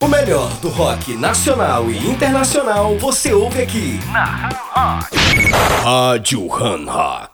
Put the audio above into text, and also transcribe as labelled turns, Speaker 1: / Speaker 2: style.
Speaker 1: O melhor do rock nacional e internacional você ouve aqui na Han Rock. Rádio Han Rock.